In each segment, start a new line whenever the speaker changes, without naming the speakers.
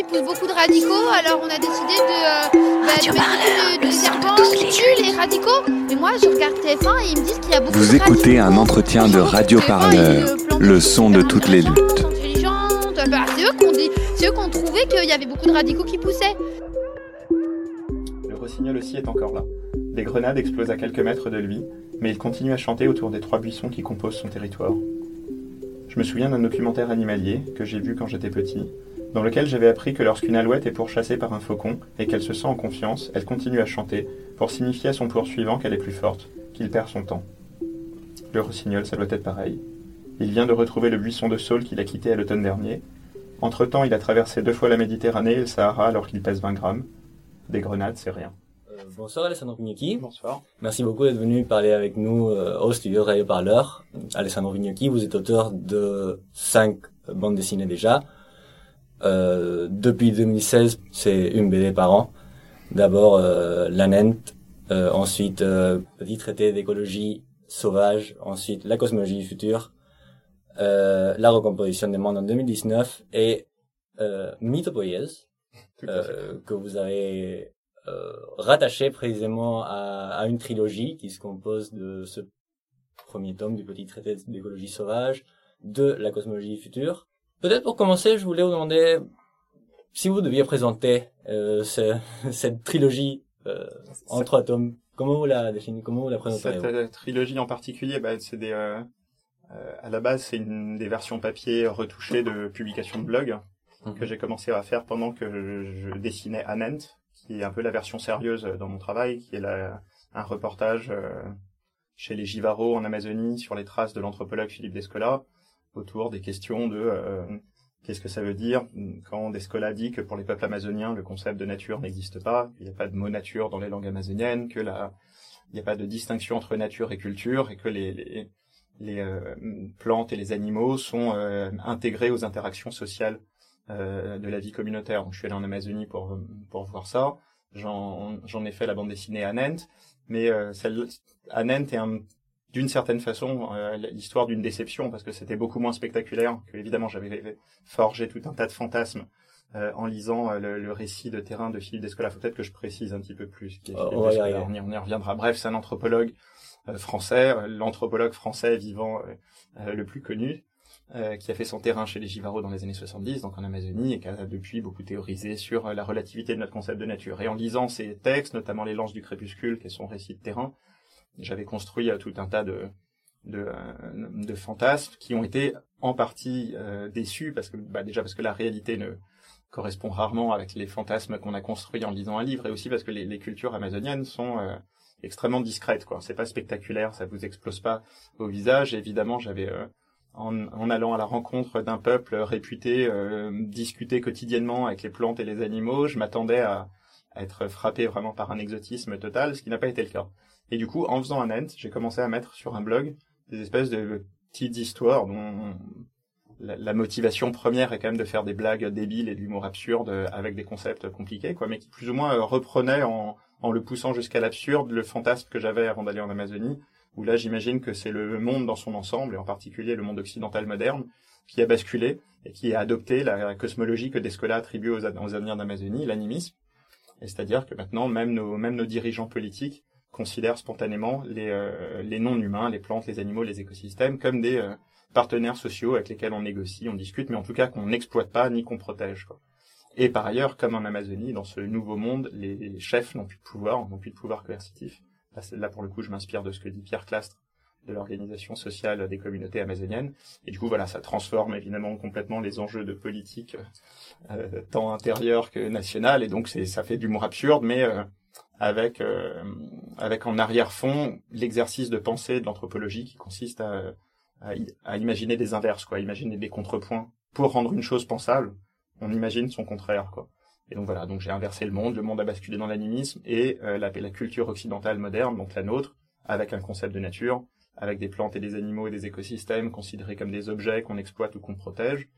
il pousse beaucoup de radicaux, alors on a décidé de, euh, bah, de mettre de, de serpents tue les radicaux. Mais moi, je regarde TF1 et ils me disent qu'il y a beaucoup
Vous
de
écoutez
radicaux.
un entretien de Radio
TF1,
Parleur, le son de toutes les luttes.
Bah, c'est eux qui ont dit, c'est eux qui ont trouvé qu'il y avait beaucoup de radicaux qui poussaient.
Le rossignol aussi est encore là. Des grenades explosent à quelques mètres de lui, mais il continue à chanter autour des trois buissons qui composent son territoire. Je me souviens d'un documentaire animalier que j'ai vu quand j'étais petit, dans lequel j'avais appris que lorsqu'une alouette est pourchassée par un faucon et qu'elle se sent en confiance, elle continue à chanter pour signifier à son poursuivant qu'elle est plus forte, qu'il perd son temps. Le rossignol, ça doit être pareil. Il vient de retrouver le buisson de saule qu'il a quitté à l'automne dernier. Entre-temps, il a traversé deux fois la Méditerranée et le Sahara alors qu'il pèse 20 grammes. Des grenades, c'est rien.
Euh, bonsoir Alessandro Vignocchi.
Bonsoir.
Merci beaucoup d'être venu parler avec nous euh, au studio Radio Parleur. Alessandro Vignocchi, vous êtes auteur de cinq bandes dessinées déjà. Euh, depuis 2016, c'est une BD par an. D'abord euh, l'ANENT, euh, ensuite euh, Petit traité d'écologie sauvage, ensuite La cosmologie du futur, euh, La recomposition des mondes en 2019 et euh, Mythopoïèse, euh, que vous avez euh, rattaché précisément à, à une trilogie qui se compose de ce premier tome du petit traité d'écologie sauvage, de la cosmologie future. Peut-être pour commencer, je voulais vous demander si vous deviez présenter euh, ce- cette trilogie euh, en trois tomes. Comment vous la définissez Comment vous la présentez
Cette euh, trilogie en particulier, bah, c'est des, euh, euh, à la base, c'est une des versions papier retouchées de publications de blog que j'ai commencé à faire pendant que je, je dessinais Anent, qui est un peu la version sérieuse dans mon travail, qui est la- un reportage chez les Givaro en Amazonie sur les traces de l'anthropologue Philippe Descola autour des questions de euh, qu'est-ce que ça veut dire quand Descola dit que pour les peuples amazoniens le concept de nature n'existe pas, il n'y a pas de mot nature dans les langues amazoniennes, que la il n'y a pas de distinction entre nature et culture et que les, les, les, euh, plantes et les animaux sont euh, intégrés aux interactions sociales euh, de la vie communautaire. Donc, je suis allé en Amazonie pour, pour voir ça. J'en j'en ai fait la bande dessinée Anent, mais euh, celle, Anent est un, d'une certaine façon euh, l'histoire d'une déception parce que c'était beaucoup moins spectaculaire que évidemment j'avais forgé tout un tas de fantasmes euh, en lisant euh, le, le récit de terrain de Philippe Descola. Faut peut-être que je précise un petit peu plus. qui est
Oh,
Philippe
on y
Descola.
arriver.
on, y, on y reviendra. Bref, c'est un anthropologue euh, français, l'anthropologue français vivant le plus connu, euh, qui a fait son terrain chez les Givaro dans les années 70, donc en Amazonie, et qui a depuis beaucoup théorisé sur la relativité de notre concept de nature. Et en lisant ses textes, notamment Les Lances du Crépuscule, qui est son récit de terrain, j'avais construit euh, tout un tas de, euh, de fantasmes qui ont été en partie euh, déçus, parce que bah, déjà parce que la réalité ne correspond rarement avec les fantasmes qu'on a construits en lisant un livre, et aussi parce que les, cultures amazoniennes sont extrêmement discrètes. quoi. C'est pas spectaculaire, ça vous explose pas au visage. Évidemment, j'avais en, allant à la rencontre d'un peuple réputé discuter quotidiennement avec les plantes et les animaux, je m'attendais à être frappé vraiment par un exotisme total, ce qui n'a pas été le cas. Et du coup, en faisant un ent, j'ai commencé à mettre sur un blog des espèces de petites histoires dont la, motivation première est quand même de faire des blagues débiles et de l'humour absurde avec des concepts compliqués, quoi, mais qui plus ou moins euh, reprenaient en, en le poussant jusqu'à l'absurde le fantasme que j'avais avant d'aller en Amazonie, où là j'imagine que c'est le monde dans son ensemble, et en particulier le monde occidental moderne, qui a basculé et qui a adopté la cosmologie que Descola attribue aux, aux Indiens d'Amazonie, l'animisme. Et c'est-à-dire que maintenant, même nos, même nos dirigeants politiques considèrent spontanément les, euh, les non-humains, les plantes, les animaux, les écosystèmes comme des euh, partenaires sociaux avec lesquels on négocie, on discute, mais en tout cas qu'on n'exploite pas ni qu'on protège. Quoi. Et par ailleurs, comme en Amazonie, dans ce nouveau monde, les chefs n'ont plus de pouvoir, n'ont plus de pouvoir coercitif. Là, pour le coup, je m'inspire de ce que dit Pierre Clastre de l'organisation sociale des communautés amazoniennes. Et du coup, voilà, ça transforme évidemment complètement les enjeux de politique, euh, tant intérieure que nationale. Et donc, ça fait de l'humour absurde, mais euh, avec, euh, avec en arrière-fond l'exercice de pensée de l'anthropologie qui consiste à, à, imaginer des inverses, quoi, imaginer des contrepoints. Pour rendre une chose pensable, on imagine son contraire, quoi. Et donc voilà, donc j'ai inversé le monde, le monde a basculé dans l'animisme et euh, la, la culture occidentale moderne, donc la nôtre, avec un concept de nature, avec des plantes et des animaux et des écosystèmes considérés comme des objets qu'on exploite ou qu'on protège,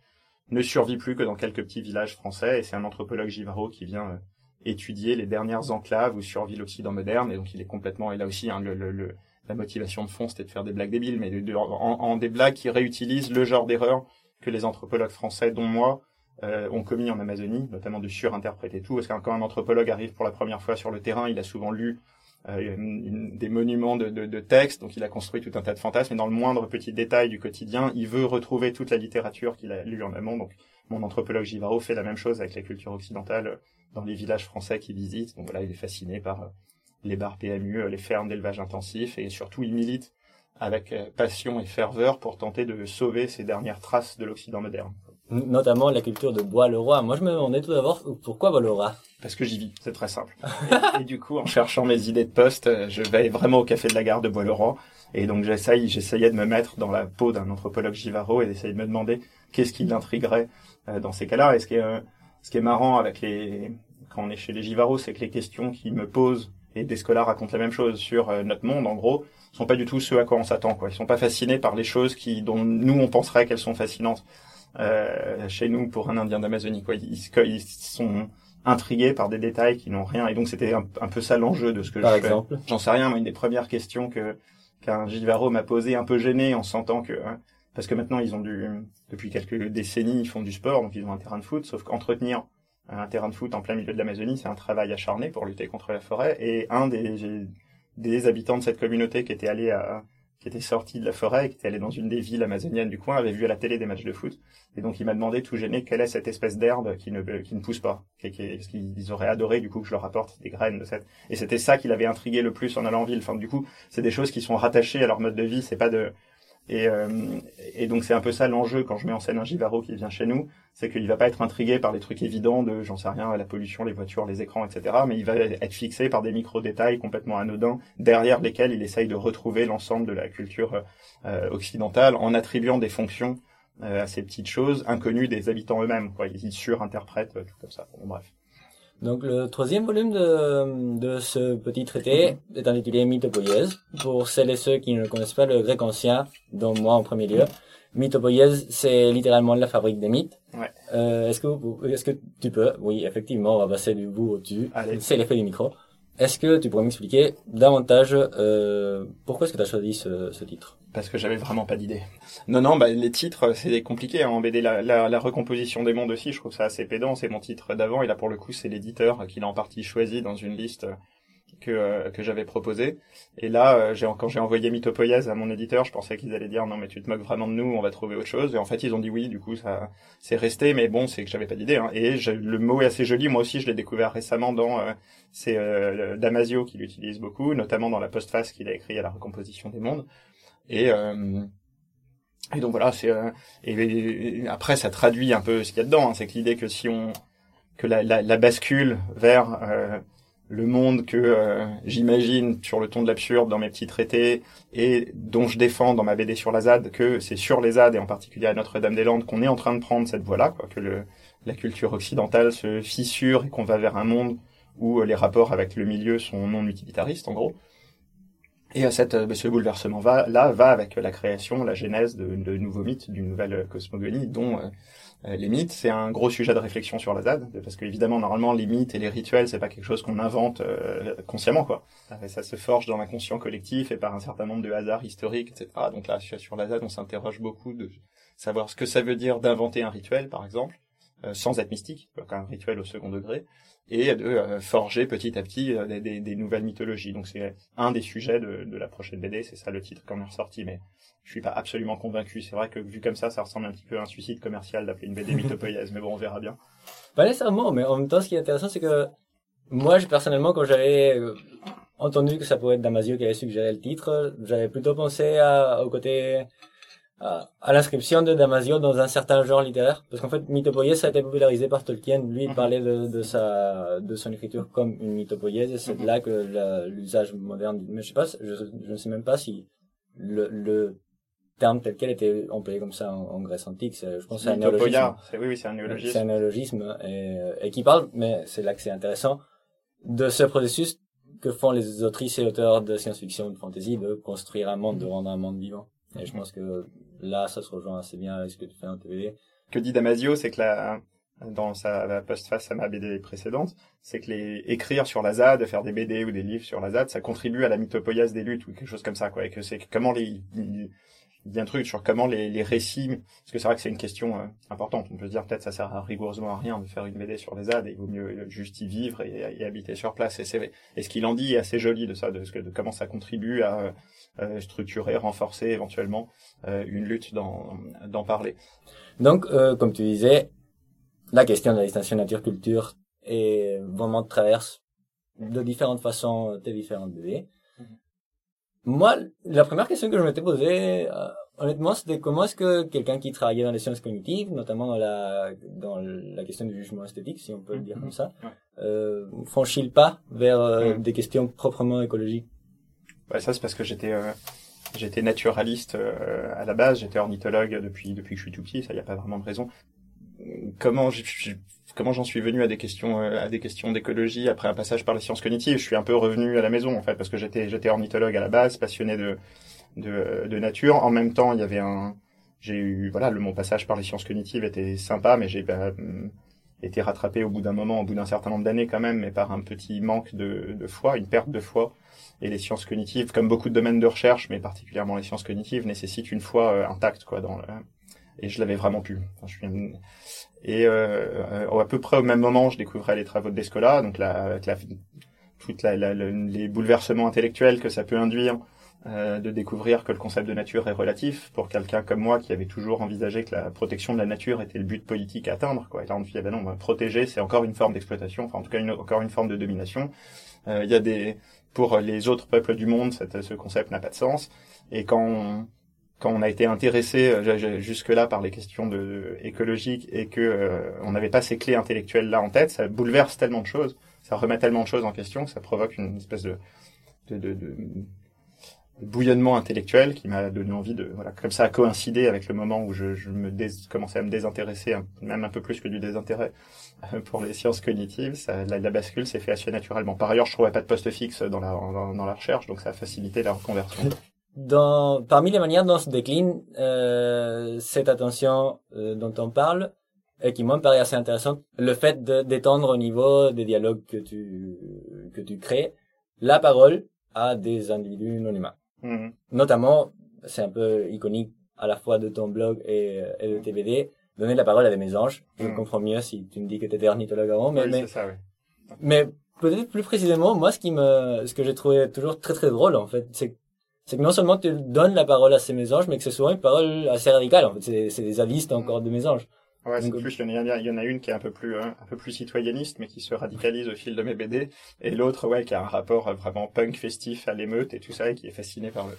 ne survit plus que dans quelques petits villages français. Et c'est un anthropologue Givaro qui vient euh, étudier les dernières enclaves où survit l'Occident moderne. Et donc il est complètement, et là aussi, hein, le, le, le- la motivation de fond, c'était de faire des blagues débiles, mais de, de- en, en des blagues qui réutilisent le genre d'erreur que les anthropologues français, dont moi, euh, ont commis en Amazonie, notamment de surinterpréter tout. Parce que quand un anthropologue arrive pour la première fois sur le terrain, il a souvent lu euh, une, des monuments de, de, de, textes, donc il a construit tout un tas de fantasmes, mais dans le moindre petit détail du quotidien, il veut retrouver toute la littérature qu'il a lue en amont. Donc mon anthropologue Givaro fait la même chose avec la culture occidentale dans les villages français qu'il visite. Donc voilà, il est fasciné par les bars PMU, les fermes d'élevage intensif, et surtout il milite avec passion et ferveur pour tenter de sauver ces dernières traces de l'Occident moderne
notamment la culture de Bois-le-Roi. Moi, je me demandais tout d'abord pourquoi Bois-le-Roi?
Parce que j'y vis, c'est très simple. et, du coup, en cherchant mes idées de poste, euh, je vais vraiment au café de la gare de Bois-le-Roi. Et donc, j'essaye, j'essayais de me mettre dans la peau d'un anthropologue Givaro et d'essayer de me demander qu'est-ce qui l'intriguerait euh, dans ces cas-là. Et ce qui est, euh, ce qui est marrant avec les, quand on est chez les Givaro, c'est que les questions qu'ils me posent et des scolaires racontent la même chose sur notre monde, en gros, sont pas du tout ceux à quoi on s'attend, quoi. Ils sont pas fascinés par les choses qui, dont nous on penserait qu'elles sont fascinantes. Euh, chez nous pour un Indien d'Amazonie. Quoi. Ils, ils, sont intrigués par des détails qui n'ont rien. Et donc c'était un, peu ça l'enjeu de ce que
par
je
exemple.
J'en sais rien. Moi, une des premières questions que qu'un Givaro m'a posé, un peu gêné, en sentant que hein, parce que maintenant ils ont du depuis quelques décennies ils font du sport, donc ils ont un terrain de foot. Sauf qu'entretenir un terrain de foot en plein milieu de l'Amazonie, c'est un travail acharné pour lutter contre la forêt. Et un des des habitants de cette communauté qui était allé à qui était sorti de la forêt, qui était allé dans une des villes amazoniennes du coin, avait vu à la télé des matchs de foot. Et donc il m'a demandé tout gêné quelle est cette espèce d'herbe qui ne, qui ne pousse pas. Qui, qui, parce qu'ils auraient adoré du coup que je leur apporte des graines de cette. Et c'était ça qui l'avait intrigué le plus en allant en ville. Enfin du coup, c'est des choses qui sont rattachées à leur mode de vie. C'est pas de et, euh, et donc c'est un peu ça l'enjeu quand je mets en scène un Givaro qui vient chez nous, c'est qu'il va pas être intrigué par les trucs évidents de, j'en sais rien, la pollution, les voitures, les écrans, etc. Mais il va être fixé par des micro-détails complètement anodins, derrière lesquels il essaye de retrouver l'ensemble de la culture euh, occidentale en attribuant des fonctions euh, à ces petites choses inconnues des habitants eux-mêmes. Quoi. Ils surinterprètent tout comme ça. Bon, bref.
Donc le troisième volume de, de ce petit traité est intitulé Mythopoïèse. Pour celles et ceux qui ne connaissent pas le grec ancien, dont moi en premier lieu, Mythopoïèse c'est littéralement la fabrique des mythes.
Ouais.
Euh, est-ce que est-ce que tu peux? Oui, effectivement, on va passer du bout au-dessus. C'est l'effet du micro. Est-ce que tu pourrais m'expliquer davantage euh, pourquoi est-ce que tu as choisi ce, ce titre?
Parce que j'avais vraiment pas d'idée. Non, non, bah, les titres, c'est compliqué hein, en BD. La, la, la, recomposition des mondes aussi, je trouve ça assez pédant. C'est mon titre d'avant, et là, pour le coup, c'est l'éditeur qui l'a en partie choisi dans une liste que, euh, que j'avais proposée. Et là, euh, j'ai, quand j'ai envoyé Mythopoïèse à mon éditeur, je pensais qu'ils allaient dire non, mais tu te moques vraiment de nous, on va trouver autre chose. Et en fait, ils ont dit oui, du coup, ça c'est resté, mais bon, c'est que j'avais pas d'idée. Hein. Et le mot est assez joli. Moi aussi, je l'ai découvert récemment dans... Euh, c'est Damasio qui l'utilise beaucoup, notamment dans la postface qu'il a écrit à la recomposition des mondes. Et, euh, et donc voilà, c'est euh, et, après ça traduit un peu ce qu'il y a dedans. Hein, c'est que l'idée que si on que la, la, la bascule vers euh, le monde que euh, j'imagine sur le ton de l'absurde dans mes petits traités et dont je défends dans ma BD sur la ZAD que c'est sur les ZAD et en particulier à Notre-Dame-des-Landes qu'on est en train de prendre cette voie-là, quoi, que le, la culture occidentale se fissure et qu'on va vers un monde où les rapports avec le milieu sont non utilitaristes en gros. Et cette, euh, ce bouleversement va, là va avec la création, la genèse de, de nouveaux mythes, d'une nouvelle cosmogonie, dont euh, euh, les mythes, c'est un gros sujet de réflexion sur la ZAD, parce que évidemment, normalement, les mythes et les rituels, c'est pas quelque chose qu'on invente consciemment, quoi. Ça, se forge dans l'inconscient collectif et par un certain nombre de hasards historiques, etc. Donc là, sur la ZAD, on s'interroge beaucoup de savoir ce que ça veut dire d'inventer un rituel, par exemple, sans être mystique, un rituel au second degré, et de euh, forger petit à petit euh, des, des, nouvelles mythologies. Donc c'est un des sujets de, de la prochaine BD, c'est ça le titre qu'on est ressorti, mais je suis pas absolument convaincu. C'est vrai que vu comme ça, ça ressemble un petit peu à un suicide commercial d'appeler une BD mythopoïèse, mais bon, on verra bien.
Pas nécessairement, mais en même temps, ce qui est intéressant, c'est que moi, personnellement, quand j'avais euh, entendu que ça pouvait être Damasio qui avait suggéré le titre, j'avais plutôt pensé à, au côté à, l'inscription de Damasio dans un certain genre littéraire. Parce qu'en fait mythopoïèse ça a été popularisé par Tolkien. Lui il mhm. parlait de, de sa de son écriture comme une mythopoïèse. Et c'est mhm. là que l'usage moderne mais je sais pas je, je ne sais même pas si le, le terme tel quel était employé comme ça en, Grèce antique. Je pense c'est un néologisme.
Oui oui c'est un néologisme.
C'est un néologisme et, et qui parle mais c'est là que c'est intéressant de ce processus que font les autrices et auteurs de science-fiction ou de fantasy de construire un monde de rendre un monde vivant et je pense que là, ça se rejoint assez bien avec ce que tu fais en TV.
Que dit Damasio, c'est que la, dans sa postface à ma BD précédente, c'est que les écrire sur la ZAD, faire des BD ou des livres sur la ZAD, ça contribue à la mythopoïèse des luttes ou quelque chose comme ça, quoi. Et que c'est comment les, dit un truc sur comment les, les récits, parce que c'est vrai que c'est une question euh, importante. On peut se dire peut-être ça sert à rigoureusement à rien de faire une BD sur les ZAD, et il vaut mieux juste y vivre et, habiter sur place. Et, et ce qu'il en dit est assez joli de ça, de, de comment ça contribue à euh, structurer, renforcer éventuellement euh, une lutte d'en, parler.
Donc, euh, comme tu disais, la question de la distinction nature-culture est vraiment traverse de différentes façons tes différentes BD. Moi, la première question que je m'étais posée, euh, honnêtement, c'était comment est-ce que quelqu'un qui travaillait dans les sciences cognitives, notamment dans la dans la question du jugement esthétique, si on peut le dire comme ça, euh, franchit le pas vers euh, des questions proprement écologiques.
Ouais, ça c'est parce que j'étais euh, naturaliste euh, à la base, j'étais ornithologue depuis que je suis tout petit, ça y a pas vraiment de raison. Comment j'en suis venu à des questions euh, à des questions d'écologie après un passage par les sciences cognitives. Je suis un peu revenu à la maison en fait parce que j'étais ornithologue à la base, passionné de, nature. En même temps, j'ai eu mon passage par les sciences cognitives était sympa, mais j'ai bah, été rattrapé au bout d'un moment, au bout d'un certain nombre d'années quand même, mais par un petit manque de foi, une perte de foi. Et les sciences cognitives, comme beaucoup de domaines de recherche, mais particulièrement les sciences cognitives, nécessitent une foi euh, intacte quoi dans le, et je l'avais vraiment pu. Enfin, je suis et euh, à peu près au même moment, je découvrais les travaux de Descola, donc la, avec la, toute la, la, les bouleversements intellectuels que ça peut induire, euh, de découvrir que le concept de nature est relatif pour quelqu'un comme moi qui avait toujours envisagé que la protection de la nature était le but politique à atteindre. Quoi. Et là, on me dit, ah ben non, bah, protéger, c'est encore une forme d'exploitation, enfin en tout cas encore une forme de domination. Euh, il y a des pour les autres peuples du monde, ce concept n'a pas de sens. Et quand on, a été intéressé euh, jusque-là par les questions écologiques et que euh, on n'avait pas ces clés intellectuelles là en tête, ça bouleverse tellement de choses, ça remet tellement de choses en question, que ça provoque une espèce de bouillonnement intellectuel qui m'a donné envie de voilà comme ça a coïncidé avec le moment où je, je me dés, commençais à me désintéresser même un peu plus que du désintérêt euh, pour les sciences cognitives. Ça, la, bascule s'est fait assez naturellement. Par ailleurs je trouvais pas de poste fixe dans la dans, dans la recherche donc ça a facilité la reconversion.
Dans, parmi les manières dont se décline euh, cette attention euh, dont on parle, et qui moi me paraît assez intéressante, le fait d'étendre au niveau des dialogues que tu que tu crées la parole à des individus non humains. Mm-hmm. Notamment, c'est un peu iconique à la fois de ton blog et, et de tes BD, donner la parole à des mésanges. Je mm-hmm. comprends mieux si tu me dis que tu étais ornithologue avant, mais mais,
ça, oui.
mais peut-être plus précisément, moi ce qui me ce que j'ai trouvé toujours très très drôle en fait, c'est c'est que non seulement tu donnes la parole à ces mésanges, mais que c'est souvent une parole assez radicale. En fait, c'est des avistes encore de mésanges.
Ouais, c'est plus, il y, en a, il y en a une qui est un peu plus, hein, un peu plus citoyenniste, mais qui se radicalise au fil de mes BD, et l'autre, ouais, qui a un rapport vraiment punk festif à l'émeute et tout ça, et qui est fasciné par le.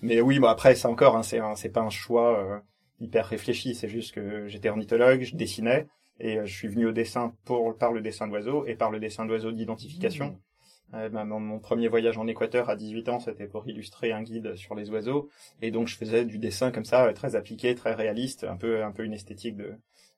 Mais oui, bon après, c'est encore, hein, c'est, c'est pas un choix euh, hyper réfléchi, c'est juste que j'étais ornithologue, je dessinais, et euh, je suis venu au dessin pour par le dessin d'oiseaux et par le dessin d'oiseaux d'identification. Mmh. Euh, bah, mon, premier voyage en Équateur à 18 ans, c'était pour illustrer un guide sur les oiseaux, et donc je faisais du dessin comme ça, très appliqué, très réaliste, un peu un peu une esthétique de,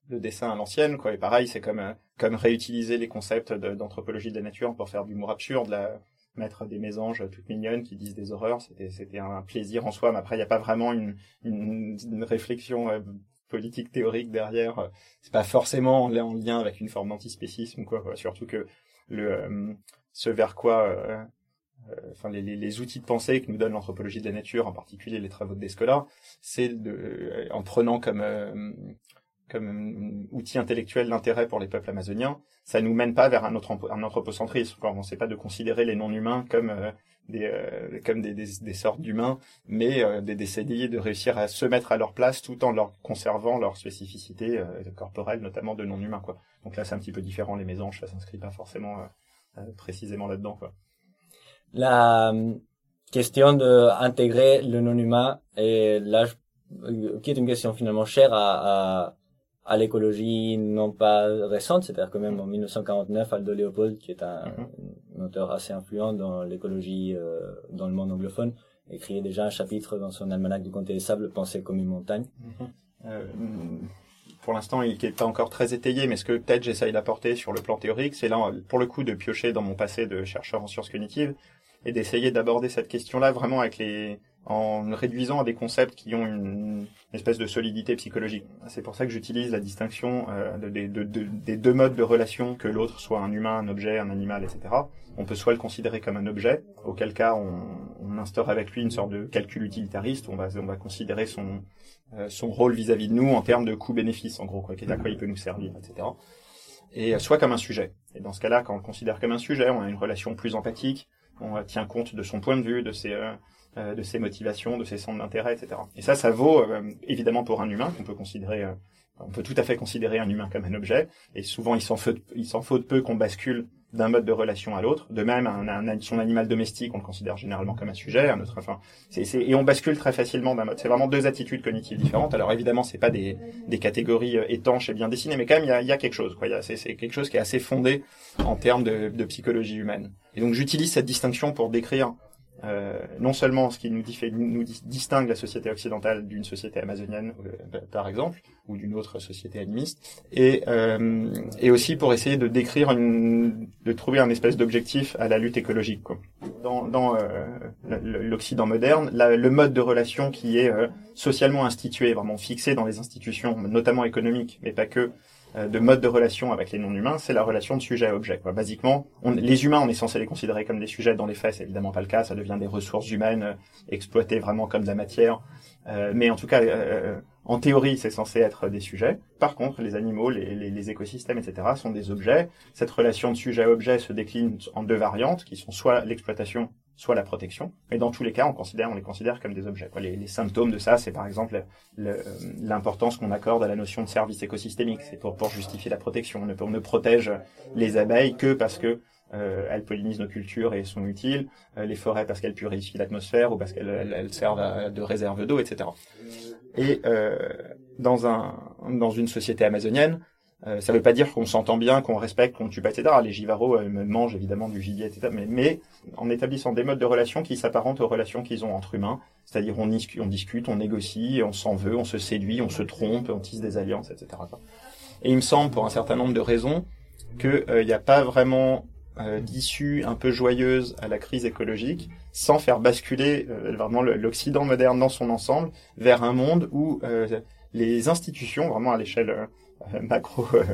de dessin à l'ancienne, quoi. Et pareil, c'est comme comme réutiliser les concepts d'anthropologie de, la nature pour faire de l'humour absurde, la, mettre des mésanges toutes mignonnes qui disent des horreurs, c'était c'était un plaisir en soi. Mais après, il n'y a pas vraiment une une, une réflexion euh, politique théorique derrière. C'est pas forcément en lien avec une forme d'antispécisme, quoi. Surtout que le euh, ce vers quoi, euh, euh, enfin les, les, outils de pensée que nous donne l'anthropologie de la nature, en particulier les travaux de Descola, c'est de, euh, en prenant comme comme outil intellectuel l'intérêt pour les peuples amazoniens, ça nous mène pas vers un, autre, un anthropocentrisme. On ne sait pas de considérer les non-humains comme des comme des, des, sortes d'humains, mais euh, d'essayer de réussir à se mettre à leur place tout en leur conservant leur spécificité corporelle, notamment de non-humains. Quoi. Donc là, c'est un petit peu différent. Les mésanges, ça s'inscrit pas forcément euh, précisément là-dedans. Quoi.
La euh, question d'intégrer le non-humain et euh, qui est une question finalement chère à, à, à l'écologie non pas récente, c'est-à-dire que même en 1949, Aldo Leopold, qui est un, mm-hmm. auteur assez influent dans l'écologie dans le monde anglophone, écrivait déjà un chapitre dans son almanach du comté des sables, Penser comme une montagne.
Mm-hmm pour l'instant, il n'est pas encore très étayé, mais ce que peut-être j'essaye d'apporter sur le plan théorique, c'est là, pour le coup, de piocher dans mon passé de chercheur en sciences cognitives et d'essayer d'aborder cette question-là vraiment avec les, en réduisant à des concepts qui ont une, espèce de solidité psychologique. C'est pour ça que j'utilise la distinction euh, de, de, de, des deux modes de relation, que l'autre soit un humain, un objet, un animal, etc. On peut soit le considérer comme un objet, auquel cas on, instaure avec lui une sorte de calcul utilitariste. On va, on va considérer son, euh, son rôle vis-à-vis de nous en termes de coût-bénéfice, en gros, quoi, à quoi il peut nous servir, etc. Et euh, soit comme un sujet. Et dans ce cas-là, quand on le considère comme un sujet, on a une relation plus empathique, on tient compte de son point de vue, de ses, de ses motivations, de ses centres d'intérêt, etc. Et ça, ça vaut évidemment pour un humain qu'on peut considérer on peut tout à fait considérer un humain comme un objet, et souvent il s'en faut, faut peu qu'on bascule d'un mode de relation à l'autre. De même, un, un, son animal domestique, on le considère généralement comme un sujet, un autre, enfin, et on bascule très facilement d'un mode. C'est vraiment deux attitudes cognitives différentes. Alors évidemment, c'est pas des, des catégories euh, étanches et bien dessinées, mais quand même, il y a, y a quelque chose. Quoi. c'est, c'est quelque chose qui est assez fondé en termes de, de psychologie humaine. Et donc, j'utilise cette distinction pour décrire euh, non seulement ce qui nous, nous distingue la société occidentale d'une société amazonienne, euh, par exemple, ou d'une autre société animiste, et, euh, et aussi pour essayer de décrire, une, de trouver un espèce d'objectif à la lutte écologique. Quoi. Dans, dans euh, l'Occident moderne, le mode de relation qui est socialement institué, vraiment fixé dans les institutions, notamment économiques, mais pas que, euh, de mode de relation avec les non-humains, c'est la relation de sujet à objet. Quoi. Basiquement, on, les humains, on est censé les considérer comme des sujets. Dans les faits, c'est évidemment pas le cas. Ça devient des ressources humaines euh, exploitées vraiment comme de la matière. Euh, mais en tout cas, en théorie, c'est censé être des sujets. Par contre, les animaux, les, les, les, écosystèmes, etc., sont des objets. Cette relation de sujet à objet se décline en deux variantes, qui sont soit l'exploitation soit la protection. Mais dans tous les cas, on considère, on les considère comme des objets. Les, les symptômes de ça, c'est par exemple l'importance qu'on accorde à la notion de service écosystémique. C'est pour, pour justifier la protection. On ne, on ne protège les abeilles que parce que euh, elles pollinisent nos cultures et sont utiles, euh, les forêts parce qu'elles purifient l'atmosphère ou parce qu'elles elles, servent de réserve d'eau, etc. Et euh, dans un dans une société amazonienne, euh, ça ne veut pas dire qu'on s'entend bien, qu'on respecte, qu'on tue pas, etc. Les givaros euh, mangent évidemment du gibier, etc. Mais, mais, en établissant des modes de relation qui s'apparentent aux relations qu'ils ont entre humains, c'est-à-dire on, discute, on négocie, on s'en veut, on se séduit, on se trompe, on tisse des alliances, etc. Et il me semble, pour un certain nombre de raisons, qu'il n'y a pas vraiment euh, d'issue un peu joyeuse à la crise écologique sans faire basculer vraiment l'Occident moderne dans son ensemble vers un monde où les institutions, vraiment à l'échelle euh, macro euh,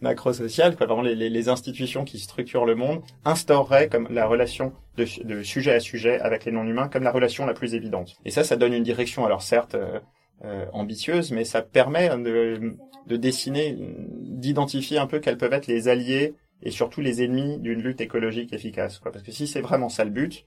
macro social quoi vraiment les, institutions qui structurent le monde instaureraient comme la relation de, sujet à sujet avec les non humains comme la relation la plus évidente. Et ça ça donne une direction alors certes euh, ambitieuse mais ça permet de, de dessiner d'identifier un peu quels peuvent être les alliés et surtout les ennemis d'une lutte écologique efficace quoi. Parce que si c'est vraiment ça le but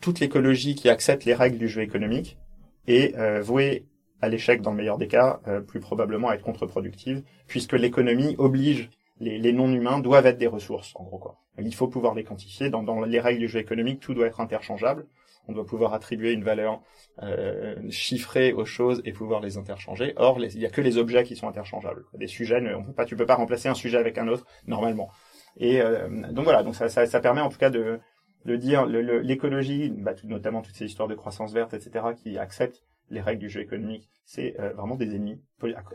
toute l'écologie qui accepte les règles du jeu économique est vouée à l'échec dans le meilleur des cas, euh, plus probablement à être contre-productive, puisque l'économie oblige les, les non-humains doivent être des ressources, en gros quoi. Il faut pouvoir les quantifier. Dans, dans, les règles du jeu économique, tout doit être interchangeable. On doit pouvoir attribuer une valeur euh, chiffrée aux choses et pouvoir les interchanger. Or, il n'y a que les objets qui sont interchangeables. Des sujets, on peut pas, tu peux pas remplacer un sujet avec un autre normalement. Et euh, donc voilà, donc ça, ça, ça, permet en tout cas de, de dire l'écologie, bah, notamment toutes ces histoires de croissance verte, etc., qui acceptent les règles du jeu économique, c'est euh, vraiment des ennemis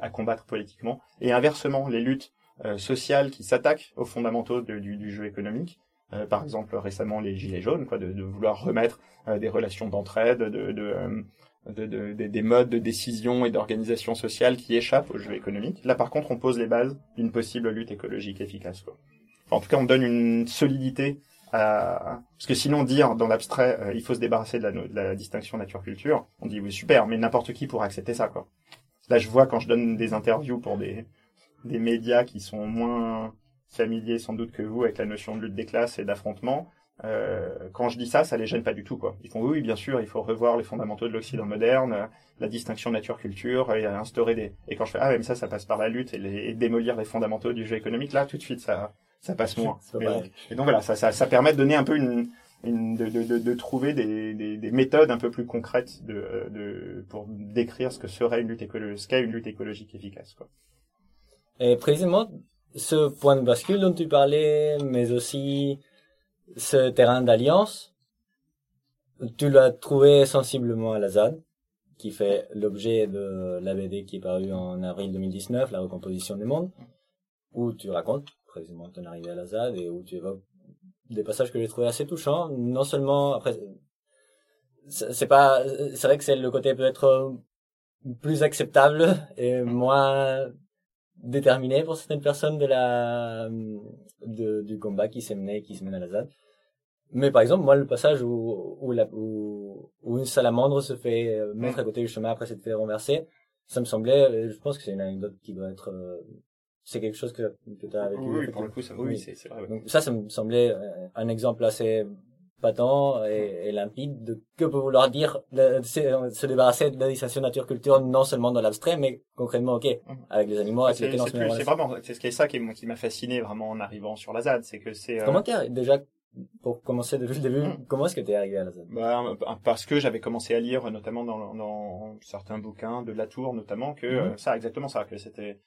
à, combattre politiquement. Et inversement, les luttes euh, sociales qui s'attaquent aux fondamentaux du, jeu économique, euh, par exemple récemment les gilets jaunes, quoi, de, vouloir remettre des relations d'entraide, de, des modes de décision et d'organisation sociale qui échappent au jeu économique. Là, par contre, on pose les bases d'une possible lutte écologique efficace. En tout cas, on donne une solidité euh, parce que sinon dire dans l'abstrait euh, il faut se débarrasser de la, de la distinction nature-culture, on dit oui super, mais n'importe qui pourra accepter ça quoi. Là je vois quand je donne des interviews pour des des médias qui sont moins familiers sans doute que vous avec la notion de lutte des classes et d'affrontement, euh, quand je dis ça, ça les gêne pas du tout, quoi. Ils font oui, bien sûr, il faut revoir les fondamentaux de l'Occident moderne, la distinction nature-culture, et instaurer des. Et quand je fais ah, même ça, ça passe par la lutte et, les... et démolir les fondamentaux du jeu économique, là, tout de suite, ça, ça passe moins. Et donc, voilà, ça, ça, ça, permet de donner un peu une, une de, de, de, trouver des, des, des, méthodes un peu plus concrètes de, de pour décrire ce que serait une lutte écologique, ce qu'est une lutte écologique efficace, quoi.
Et précisément, ce point de bascule dont tu parlais, mais aussi ce terrain d'alliance, tu l'as trouvé sensiblement à la ZAD, qui fait l'objet de la BD qui est parue en avril 2019, La recomposition du monde, où tu racontes précisément ton arrivée à la ZAD et où tu évoques des passages que j'ai trouvé assez touchants. Non seulement, après, c'est pas, c'est vrai que c'est le côté peut-être plus acceptable et moins déterminé pour certaines personnes de la, de, du combat qui s'est mené, qui se mène à la ZAD. Mais par exemple, moi, le passage où, où, la, où, où une salamandre se fait euh, mettre à côté du chemin après s'être fait renverser, ça me semblait, euh, je pense que c'est une anecdote qui doit être, euh, c'est quelque chose que, que tu as vécu.
Oui, pour le coup, ça, oui, c'est vrai.
Donc ça, ça me semblait un exemple assez patent et, et, limpide de que peut vouloir dire se débarrasser de la nature-culture non seulement dans l'abstrait, mais concrètement, ok, mmh. avec les animaux, avec
les C'est vraiment, c'est ce qui est ça qui m'a fasciné vraiment en arrivant sur la ZAD, c'est que c'est...
Comment t'es déjà pour commencer depuis le début, mmh. comment est-ce que tu es arrivé à la ZAD
bah, Parce que j'avais commencé à lire, notamment dans, dans, certains bouquins de Latour, notamment, que mmh. euh, ça, exactement ça, que c'était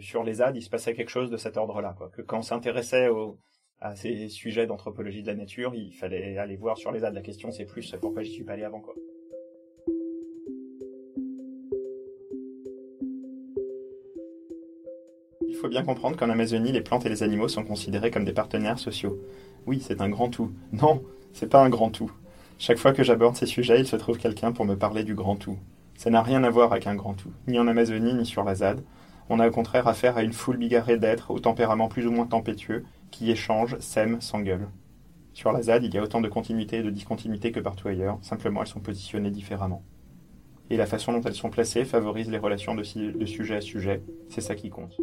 sur les ZAD, il se passait quelque chose de cet ordre-là, quoi. Que quand on s'intéressait à ces sujets d'anthropologie de la nature, il fallait aller voir sur les ZAD. La question, c'est plus pourquoi j'y suis pas allé avant, quoi. Il faut bien comprendre qu'en Amazonie, les plantes et les animaux sont considérés comme des partenaires sociaux. Oui, c'est un grand tout. Non, c'est pas un grand tout. Chaque fois que j'aborde ces sujets, il se trouve quelqu'un pour me parler du grand tout. Ça n'a rien à voir avec un grand tout, ni en Amazonie, ni sur la ZAD. On a au contraire affaire à une foule bigarrée d'êtres au tempérament plus ou moins tempétueux, qui échangent, s'aiment, s'engueulent. Sur la ZAD, il y a autant de continuité et de discontinuité que partout ailleurs, simplement elles sont positionnées différemment. Et la façon dont elles sont placées favorise les relations de, de sujet à sujet, c'est ça qui compte.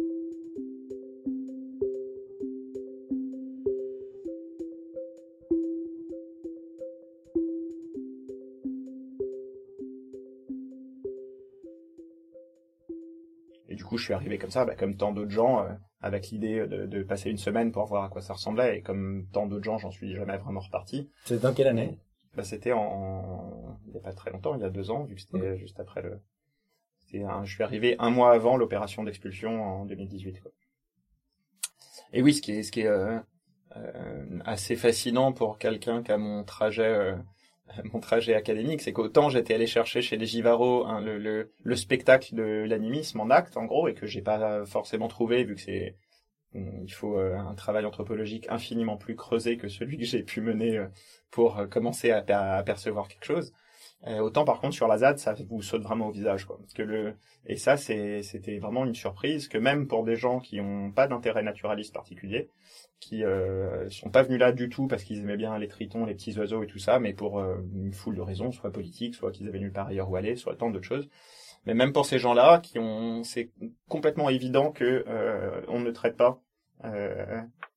Je suis arrivé comme ça, bah, comme tant d'autres gens, euh, avec l'idée de, passer une semaine pour voir à quoi ça ressemblait. Et comme tant d'autres gens, j'en suis jamais vraiment reparti.
C'est dans quelle année?
Bah, C'était en... Il n'y a pas très longtemps, il y a deux ans, vu que c'était juste après le... Un... Je suis arrivé un mois avant l'opération d'expulsion en 2018. Quoi. Et oui, ce qui est, ce qui est euh, euh, assez fascinant pour quelqu'un qui a mon trajet mon trajet académique, c'est qu'autant j'étais allé chercher chez les Givaro hein, le, le, le, spectacle de l'animisme en acte, en gros, et que j'ai pas forcément trouvé, vu que c'est il faut euh, un travail anthropologique infiniment plus creusé que celui que j'ai pu mener euh, pour euh, commencer à, à percevoir quelque chose. Autant par contre sur la ZAD, ça vous saute vraiment au visage, quoi. Parce que le et ça c'était vraiment une surprise que même pour des gens qui ont pas d'intérêt naturaliste particulier, qui euh, sont pas venus là du tout parce qu'ils aimaient bien les tritons, les petits oiseaux et tout ça, mais pour euh, une foule de raisons, soit politiques, soit qu'ils avaient nulle part ailleurs où aller, soit tant d'autres choses. Mais même pour ces gens-là, qui ont, c'est complètement évident que euh, on ne traite pas euh,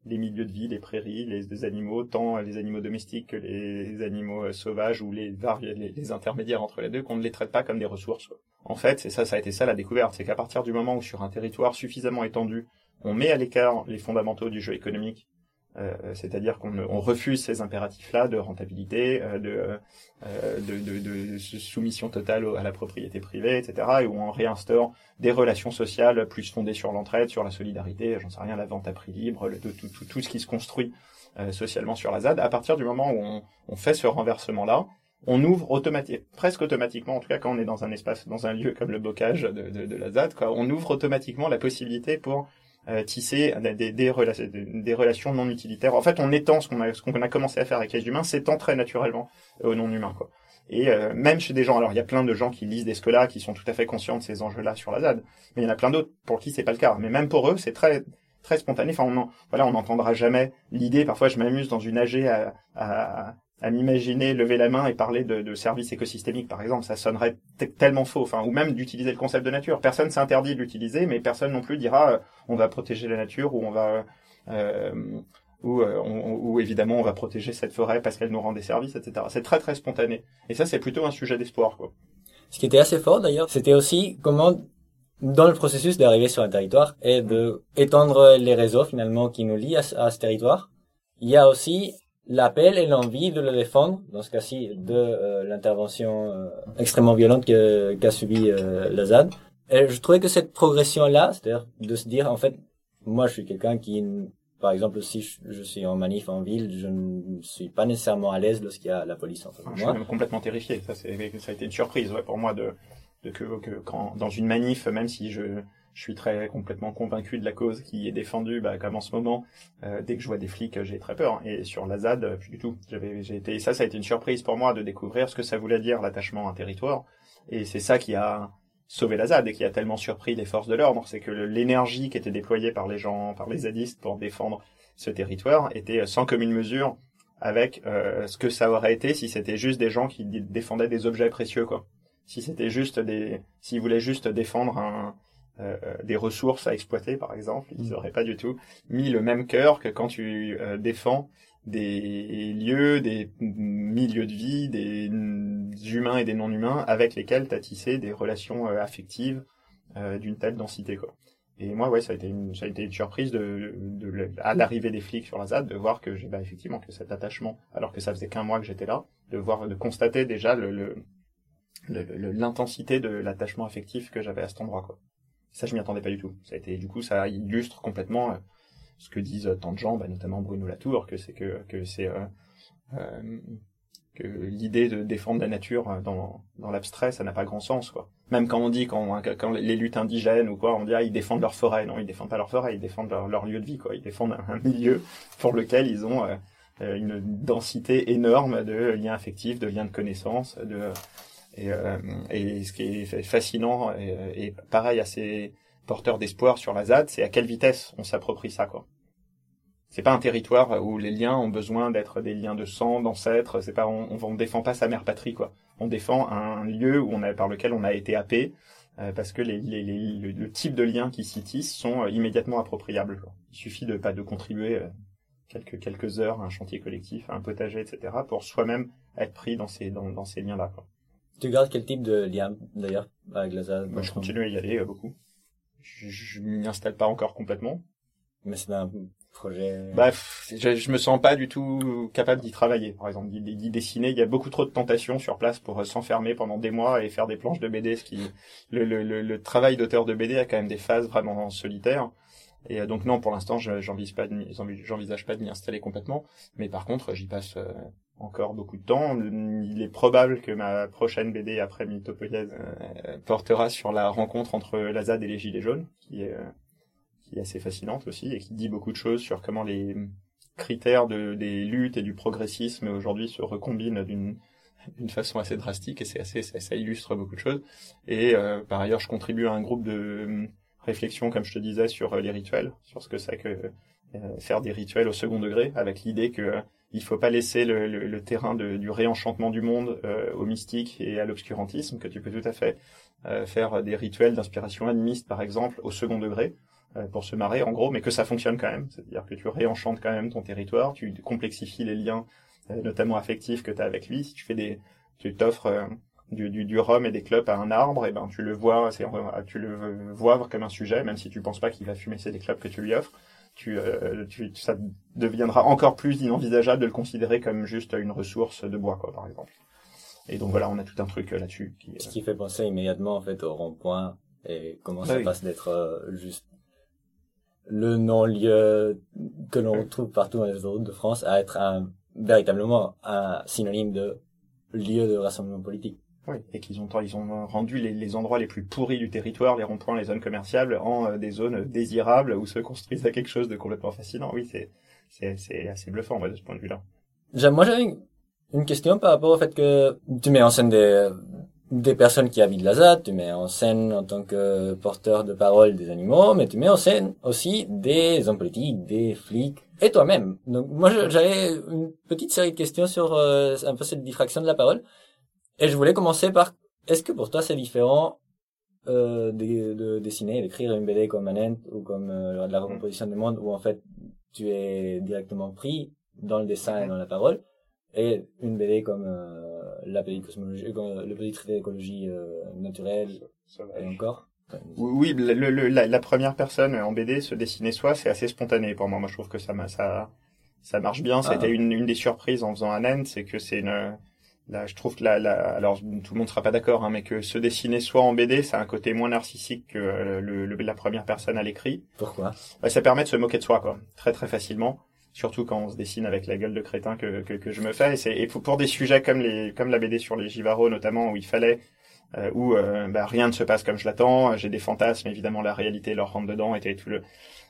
les milieux de vie, les prairies, les, animaux, tant les animaux domestiques que les animaux euh, sauvages ou les, les, intermédiaires entre les deux, qu'on ne les traite pas comme des ressources. En fait, c'est ça, ça a été ça la découverte, c'est qu'à partir du moment où sur un territoire suffisamment étendu, on met à l'écart les fondamentaux du jeu économique, euh, c'est-à-dire qu'on refuse ces impératifs-là de rentabilité, euh, de, euh, de, de, de, soumission totale à la propriété privée, etc., et où on réinstaure des relations sociales plus fondées sur l'entraide, sur la solidarité, j'en sais rien, la vente à prix libre, le, tout, tout, tout, ce qui se construit socialement sur la ZAD. À partir du moment où on, on fait ce renversement-là, on ouvre automatiquement, presque automatiquement, en tout cas quand on est dans un espace, dans un lieu comme le bocage de, de, de la ZAD, quoi, on ouvre automatiquement la possibilité pour euh, tisser des, des, des, relations non utilitaires. En fait, on étend ce qu'on a, a commencé à faire avec les humains, s'étend très naturellement aux non humains. Quoi. Et euh, même chez des gens, alors il y a plein de gens qui lisent des scolas, qui sont tout à fait conscients de ces enjeux-là sur la ZAD, mais il y en a plein d'autres pour qui c'est pas le cas. Mais même pour eux, c'est très très spontané. Enfin, on voilà, on n'entendra jamais l'idée. Parfois, je m'amuse dans une AG à, à, à m'imaginer lever la main et parler de, de services écosystémiques, par exemple, ça sonnerait tellement faux. Enfin, ou même d'utiliser le concept de nature. Personne s'interdit de l'utiliser, mais personne non plus dira euh, on va protéger la nature ou on va euh, ou, euh, ou évidemment on va protéger cette forêt parce qu'elle nous rend des services, etc. C'est très très spontané. Et ça, c'est plutôt un sujet d'espoir, quoi.
Ce qui était assez fort d'ailleurs, c'était aussi comment dans le processus d'arriver sur un territoire et de étendre les réseaux finalement qui nous lient à, à ce territoire, il y a aussi l'appel et l'envie de le défendre, dans ce cas-ci, de euh, l'intervention euh, extrêmement violente qu'a subi euh, la ZAD. Et je trouvais que cette progression-là, c'est-à-dire de se dire, en fait, moi je suis quelqu'un qui, par exemple, si je, suis en manif en ville, je ne suis pas nécessairement à l'aise lorsqu'il y a la police en face de moi.
Je suis même complètement terrifié. Ça, ça a été une surprise ouais, pour moi de, de que, que quand dans une manif, même si je je suis très complètement convaincu de la cause qui est défendue, bah, comme en ce moment, euh, dès que je vois des flics, j'ai très peur. Et sur la ZAD, plus du tout. J'avais, j'ai été, ça, ça a été une surprise pour moi de découvrir ce que ça voulait dire l'attachement à un territoire. Et c'est ça qui a sauvé la ZAD et qui a tellement surpris les forces de l'ordre, c'est que l'énergie qui était déployée par les gens, par les zadistes pour défendre ce territoire était sans commune mesure avec euh, ce que ça aurait été si c'était juste des gens qui défendaient des objets précieux, quoi. Si c'était juste des, s'ils voulaient juste défendre un, euh, des ressources à exploiter, par exemple, ils n'auraient mm. pas du tout mis le même cœur que quand tu euh, défends des lieux, des milieux de vie, des humains et des non-humains avec lesquels tu as tissé des relations affectives d'une telle densité, quoi. Et moi, ouais, ça a été une, ça a été une surprise de, de, à l'arrivée des flics sur la ZAD, de voir que j'ai, bah, effectivement, que cet attachement, alors que ça faisait qu'un mois que j'étais là, de voir, de constater déjà le, le, l'intensité de l'attachement affectif que j'avais à cet endroit, quoi. Ça, je m'y attendais pas du tout. Ça a été, du coup, ça illustre complètement euh, ce que disent tant de gens, bah, notamment Bruno Latour, que c'est que, c'est, euh, euh, que l'idée de défendre la nature euh, dans, l'abstrait, ça n'a pas grand sens, quoi. Même quand on dit, quand, quand les luttes indigènes ou quoi, on dit, ah, ils défendent leur forêt. Non, ils défendent pas leur forêt, ils défendent leur, lieu de vie, quoi. Ils défendent un, milieu pour lequel ils ont euh, euh, une densité énorme de liens affectifs, de liens de connaissances, de, et, et ce qui est fascinant et, et pareil assez porteur d'espoir sur la ZAD, c'est à quelle vitesse on s'approprie ça, quoi c'est pas un territoire où les liens ont besoin d'être des liens de sang, d'ancêtres. C'est pas, on, on, défend pas sa mère patrie, quoi. On défend un lieu où on a, par lequel on a été happé, euh, parce que les, les, les, le, type de liens qui s'y tissent sont euh, immédiatement appropriables. Quoi. Il suffit de pas de contribuer euh, quelques quelques heures à un chantier collectif, à un potager, etc., pour soi-même être pris dans ces dans, dans ces liens-là. Quoi.
Tu gardes quel type de lien d'ailleurs avec la ZAD
Moi, je continue à y aller beaucoup. Je, je m'y installe pas encore complètement.
Mais c'est un projet
Bref, je, je me sens pas du tout capable d'y travailler. Par exemple, d'y dessiner, il y a beaucoup trop de tentations sur place pour euh, s'enfermer pendant des mois et faire des planches de BD. Ce qui, le, le, le, travail d'auteur de BD a quand même des phases vraiment solitaires. Et euh, donc non, pour l'instant, j'envisage pas, j'envisage pas de m'y installer complètement. Mais par contre, j'y passe euh, encore beaucoup de temps. Il est probable que ma prochaine BD après Mythopoïèse portera sur la rencontre entre la ZAD et les Gilets jaunes, qui est qui est assez fascinante aussi et qui dit beaucoup de choses sur comment les critères de, des luttes et du progressisme aujourd'hui se recombinent d'une façon assez drastique et c'est assez ça, illustre beaucoup de choses et euh, par ailleurs je contribue à un groupe de euh, réflexion comme je te disais sur euh, les rituels sur ce que c'est que faire des rituels au second degré avec l'idée que il faut pas laisser le, terrain du réenchantement du monde au mystique et à l'obscurantisme que tu peux tout à fait faire des rituels d'inspiration animiste par exemple au second degré euh, pour se marrer en gros, mais que ça fonctionne quand même. C'est-à-dire que tu réenchantes quand même ton territoire, tu complexifies les liens, euh, notamment affectifs que tu as avec lui. Si tu fais des, tu t'offres euh, du, du, rhum et des clopes à un arbre, et ben tu le vois, tu le vois comme un sujet, même si tu penses pas qu'il va fumer c'est des clopes que tu lui offres. Tu, tu, ça deviendra encore plus inenvisageable de le considérer comme juste une ressource de bois, quoi, par exemple. Et donc voilà, on a tout un truc là-dessus.
Qui, Ce qui fait penser immédiatement en fait au rond-point et comment ça passe d'être juste le non-lieu que l'on trouve partout dans les routes de France à être un, véritablement un synonyme de lieu de rassemblement politique.
Oui, et qu'ils ont, ils ont rendu les, les, endroits les plus pourris du territoire, les ronds-points, les zones commerciales, en euh, des zones désirables où se construisait quelque chose de complètement fascinant. Oui, c'est, c'est, c'est assez bluffant, de ce point de vue-là.
Moi, j'avais une question par rapport au fait que tu mets en scène des, des personnes qui habitent la ZAD, tu mets en scène en tant que porteur de parole des animaux, mais tu mets en scène aussi des hommes politiques, des flics, et toi-même. Donc moi j'avais une petite série de questions sur euh, un peu cette diffraction de la parole, et je voulais commencer par, est-ce que pour toi c'est différent euh, de, de, dessiner, d'écrire une BD comme Manent ou comme euh, la recomposition du monde, où en fait tu es directement pris dans le dessin et dans la parole, et une BD comme euh, la BD cosmologie, euh, le BD traité d'écologie euh, naturelle et encore.
Oui, le, le, la, la, première personne en BD se dessiner soi, c'est assez spontané pour moi. Moi, je trouve que ça, ça, ça marche bien. C'était ah. une, une des surprises en faisant un end, c'est que c'est une, là, je trouve que la, la, alors tout le monde sera pas d'accord, hein, mais que se dessiner soi en BD, ça a un côté moins narcissique que le, la première personne à l'écrit.
Pourquoi?
Bah, Ça permet de se moquer de soi, quoi, très très facilement surtout quand on se dessine avec la gueule de crétin que, que, que je me fais. Et, c'est, et pour des sujets comme, les, comme la BD sur les Givaro notamment, où il fallait, euh, où euh, bah, rien ne se passe comme je l'attends, j'ai des fantasmes, évidemment la réalité leur rentre dedans, et tout le...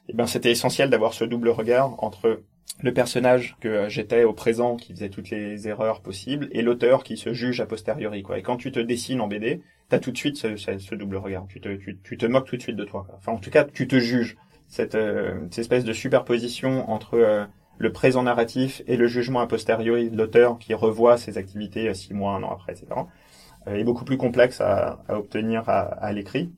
Et ben c'était essentiel d'avoir ce double regard entre le personnage que j'étais au présent, qui faisait toutes les erreurs possibles, et l'auteur qui se juge a posteriori. Quoi. Et quand tu te dessines en BD, t'as tout de suite ce, ce, double regard. Tu te, tu, tu, te moques tout de suite de toi. Enfin, en tout cas, tu te juges cette, euh, cette espèce de superposition entre euh, le présent narratif et le jugement a posteriori de l'auteur qui revoit ses activités six mois, un an après, etc. est beaucoup plus complexe à, à obtenir à, à l'écrit.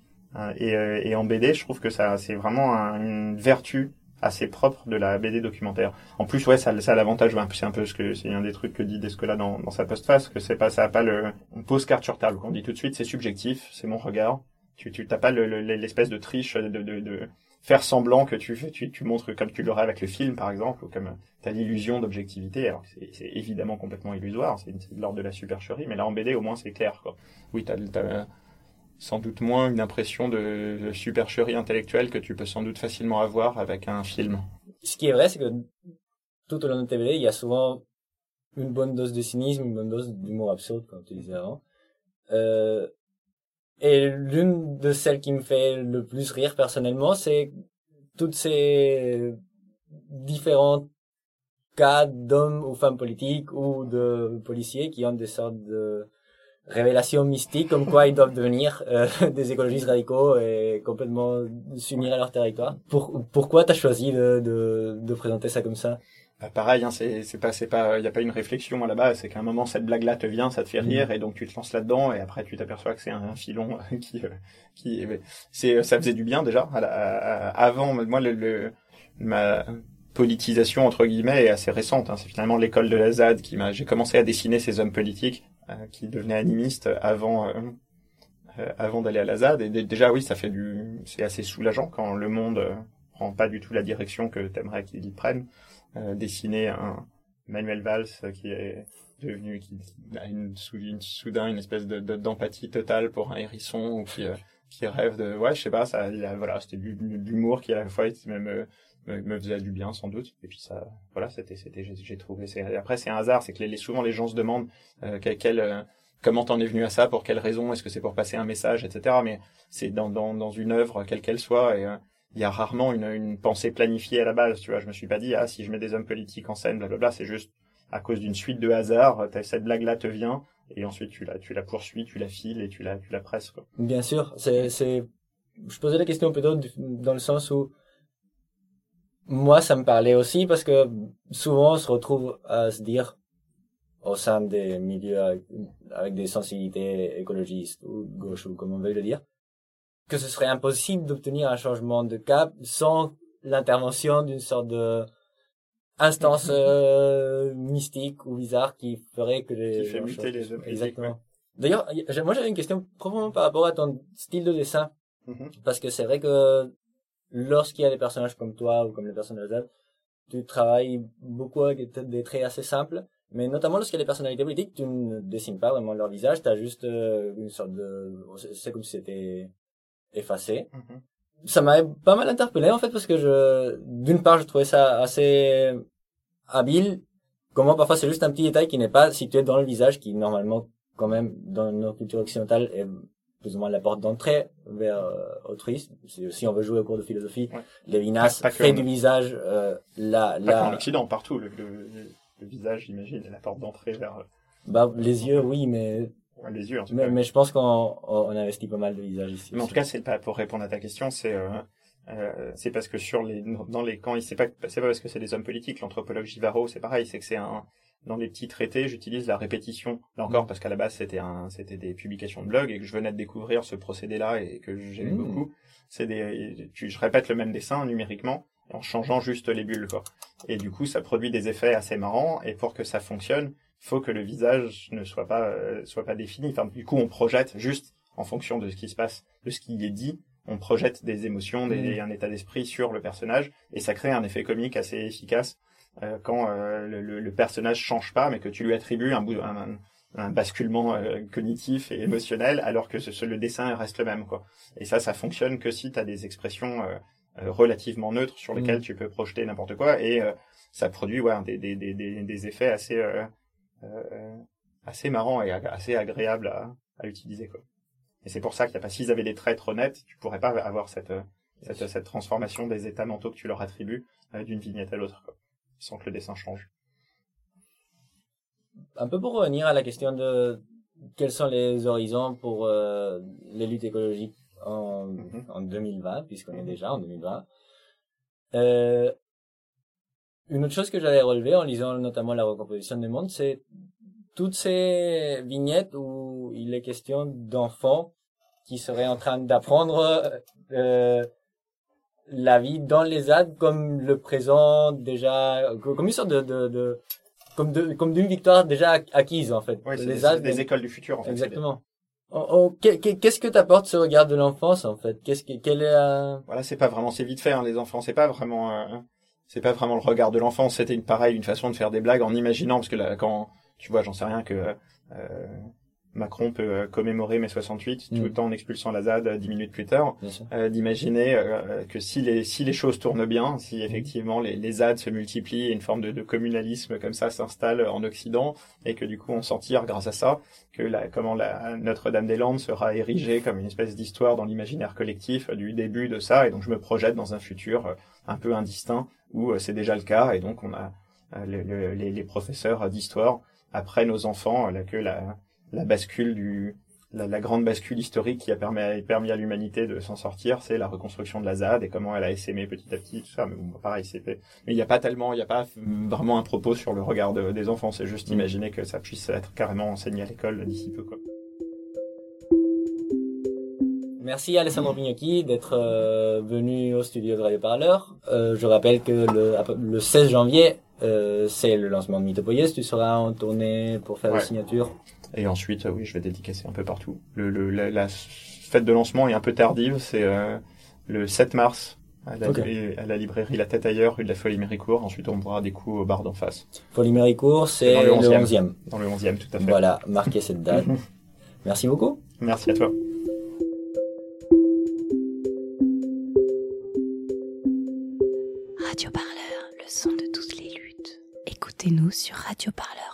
Et, et, en BD, je trouve que ça, c'est vraiment une vertu assez propre de la BD documentaire. En plus, ouais, ça, a l'avantage, c'est un peu ce que c'est un des trucs que dit Descola dans, sa postface, que c'est pas, ça pas le, on pose carte sur table. On dit tout de suite, c'est subjectif, c'est mon regard. Tu, tu t'as pas l'espèce de triche de, de, faire semblant que tu, tu, tu montres comme tu l'aurais avec le film, par exemple, ou comme t'as l'illusion d'objectivité. Alors c'est évidemment complètement illusoire, c'est de l'ordre de la supercherie, mais là en BD au moins c'est clair, quoi. Oui, t'as sans doute moins une impression de, supercherie intellectuelle que tu peux sans doute facilement avoir avec un film.
Ce qui est vrai, c'est que tout au long de TVD, il y a souvent une bonne dose de cynisme, une bonne dose d'humour absurde, comme tu disais avant. Euh, et l'une de celles qui me fait le plus rire personnellement, c'est toutes ces différents cas d'hommes ou femmes politiques ou de policiers qui ont des sortes de révélation mystique comme quoi ils doivent devenir euh, des écologistes radicaux et complètement s'unir à leur territoire. Pour, pourquoi t'as choisi de, de, de, présenter ça comme ça?
Bah pareil, hein, c'est c'est pas c'est pas il y a pas une réflexion à la base, c'est qu'à un moment cette blague là te vient, ça te fait rire et donc tu te lances là-dedans et après tu t'aperçois que c'est un, filon qui euh, qui c'est ça faisait du bien déjà avant moi le, le ma politisation entre guillemets est assez récente. Hein. C'est finalement l'école de la ZAD qui m'a. J'ai commencé à dessiner ces hommes politiques euh, qui devenaient animistes avant euh, euh, avant d'aller à la ZAD. Et déjà oui, ça fait du. C'est assez soulageant quand le monde prend pas du tout la direction que t'aimerais qu'il prenne. dessiner un Manuel Valls qui est devenu qui, a une, soudain une espèce de d'empathie totale pour un hérisson ou qui qui rêve de ouais je sais pas ça voilà c'était de l'humour qui à la fois était même me, faisait du bien sans doute. Et puis ça voilà c'était c'était j'ai trouvé c'est après c'est un hasard c'est que les, souvent les gens se demandent euh, quel, euh, comment t'en es venu à ça pour quelle raison est-ce que c'est pour passer un message etc mais c'est dans, dans dans une œuvre quelle qu'elle soit et euh, il y a rarement une, une pensée planifiée à la base tu vois. Je me suis pas dit ah si je mets des hommes politiques en scène blablabla c'est juste à cause d'une suite de hasards cette blague là te vient et ensuite tu la tu la poursuis tu la files et tu la tu la presses quoi.
Bien sûr c'est c'est je posais la question plutôt dans le sens où moi, ça me parlait aussi parce que souvent on se retrouve à se dire au sein des milieux avec, des sensibilités écologistes ou gauche ou comme on veut le dire, que ce serait impossible d'obtenir un changement de cap sans l'intervention d'une sorte de instance euh, mystique ou bizarre qui ferait que
les qui fait muter les hommes exactement.
d'ailleurs moi j'avais une question probablement par rapport à ton style de dessin. Mm-hmm. parce que c'est vrai que lorsqu'il y a des personnages comme toi ou comme les personnages d'Al, tu travailles beaucoup avec des traits assez simples, mais notamment lorsqu'il y a des personnalités politiques, tu ne dessines pas vraiment leur visage, tu as juste euh, une sorte de... C'est comme si c'était effacé. Mm-hmm. Ça m'a pas mal interpellé en fait parce que je, d'une part, je trouvais ça assez habile. Comment parfois c'est juste un petit détail qui n'est pas situé dans le visage, qui normalement quand même dans nos cultures occidentales est plus ou moins la porte d'entrée vers euh, autrui. Si on veut jouer au cours de philosophie, ouais. Lévinas fait du visage euh, là.
en Occident, partout, le, le, le visage, j'imagine, est la porte d'entrée vers. Euh,
bah, les yeux, oui, mais.
les yeux, en
tout mais, cas. Mais je pense qu'on on investit pas mal de visages ici.
Mais en tout cas, c'est pas pour répondre à ta question, c'est. Euh, euh, c'est parce que sur les dans les camps, c'est pas c'est pas parce que c'est des hommes politiques. L'anthropologue Givaro, c'est pareil, c'est que c'est un dans les petits traités, j'utilise la répétition. Là encore, mm. parce qu'à la base, c'était un, c'était des publications de blog et que je venais de découvrir ce procédé-là et que j'aimais mm. beaucoup. C'est des, je répète le même dessin numériquement en changeant juste les bulles, quoi. Et du coup, ça produit des effets assez marrants. Et pour que ça fonctionne, faut que le visage ne soit pas, euh, soit pas défini. Enfin, du coup, on projette juste en fonction de ce qui se passe, de ce qui est dit. On projette des émotions, des, mm. un état d'esprit sur le personnage et ça crée un effet comique assez efficace euh, quand euh, le, le, personnage change pas, mais que tu lui attribues un, un, un basculement euh, cognitif et émotionnel, alors que ce, le dessin reste le même. Quoi. Et ça, ça fonctionne que si tu as des expressions relativement neutres sur lesquelles mm. tu peux projeter n'importe quoi, et ça produit ouais, des, des, des, des effets assez, assez marrants et assez agréables à, à utiliser. Quoi. Et c'est pour ça qu'il n'y a pas, s'ils avaient des traits trop nets, tu pourrais pas avoir cette, cette, cette transformation des états mentaux que tu leur attribues d'une vignette à l'autre. Sans que le dessin change.
Un peu pour revenir à la question de quels sont les horizons pour euh, les luttes écologiques en, mm-hmm. en 2020, puisqu'on est déjà en 2020. Euh, une autre chose que j'avais relevé en lisant notamment la recomposition des mondes, c'est toutes ces vignettes où il est question d'enfants qui seraient en train d'apprendre euh, la vie dans les ZAD comme le présent déjà, comme une sorte de, de, de comme de, comme d'une victoire déjà acquise en fait.
Oui, les ZAD, des écoles du futur en fait.
Exactement. Oh, oh, qu'est-ce que t'apporte ce regard de l'enfance en fait? Qu'est-ce que quel est
Voilà, c'est pas vraiment c'est vite fait hein, les enfants, c'est pas vraiment euh, c'est pas vraiment le regard de l'enfance, c'était une pareil une façon de faire des blagues en imaginant parce que là quand tu vois, j'en sais rien que euh, Macron peut euh, commémorer mai 68 tout mm. le temps en expulsant la ZAD euh, dix minutes plus tard, euh, d'imaginer que si les si les choses tournent bien, si mm. effectivement les, les ZAD se multiplient et une forme de, de communalisme comme ça s'installe en Occident et que du coup on s'en tire grâce à ça, que la, comment la Notre-Dame-des-Landes sera érigée comme une espèce d'histoire dans l'imaginaire collectif du début de ça et donc je me projette dans un futur un peu indistinct où c'est déjà le cas et donc on a les, les professeurs d'histoire après nos enfants que la la bascule du la, la, grande bascule historique qui a permis, permis à l'humanité de s'en sortir, c'est la reconstruction de la ZAD et comment elle a essaimé petit à petit tout ça. Mais bon, pareil, c'est mais il n'y a pas tellement, il n'y a pas vraiment un propos sur le regard des enfants. C'est juste imaginer que ça puisse être carrément enseigné à l'école d'ici peu. Quoi.
Merci Alessandro Pignocchi d'être euh, venu au studio de Radio Parleur. Euh, je rappelle que le, le 16 janvier, euh, c'est le lancement de Mythopoïès. Tu seras en tournée pour faire la signature
et ensuite, oui, je vais dédicacer un peu partout. Le, le la, fête de lancement est un peu tardive, c'est euh, le 7 mars à la, à la, librairie La Tête ailleurs, rue de la Folie Méricourt. Ensuite, on boira des coups au bar d'en face.
Folie Méricourt, c'est le 11e.
Dans le 11e, tout à fait.
Voilà, marquez cette date. Merci beaucoup.
Merci à toi.
Radio Parleur, le son de toutes les luttes. Écoutez-nous sur Radio Parleur.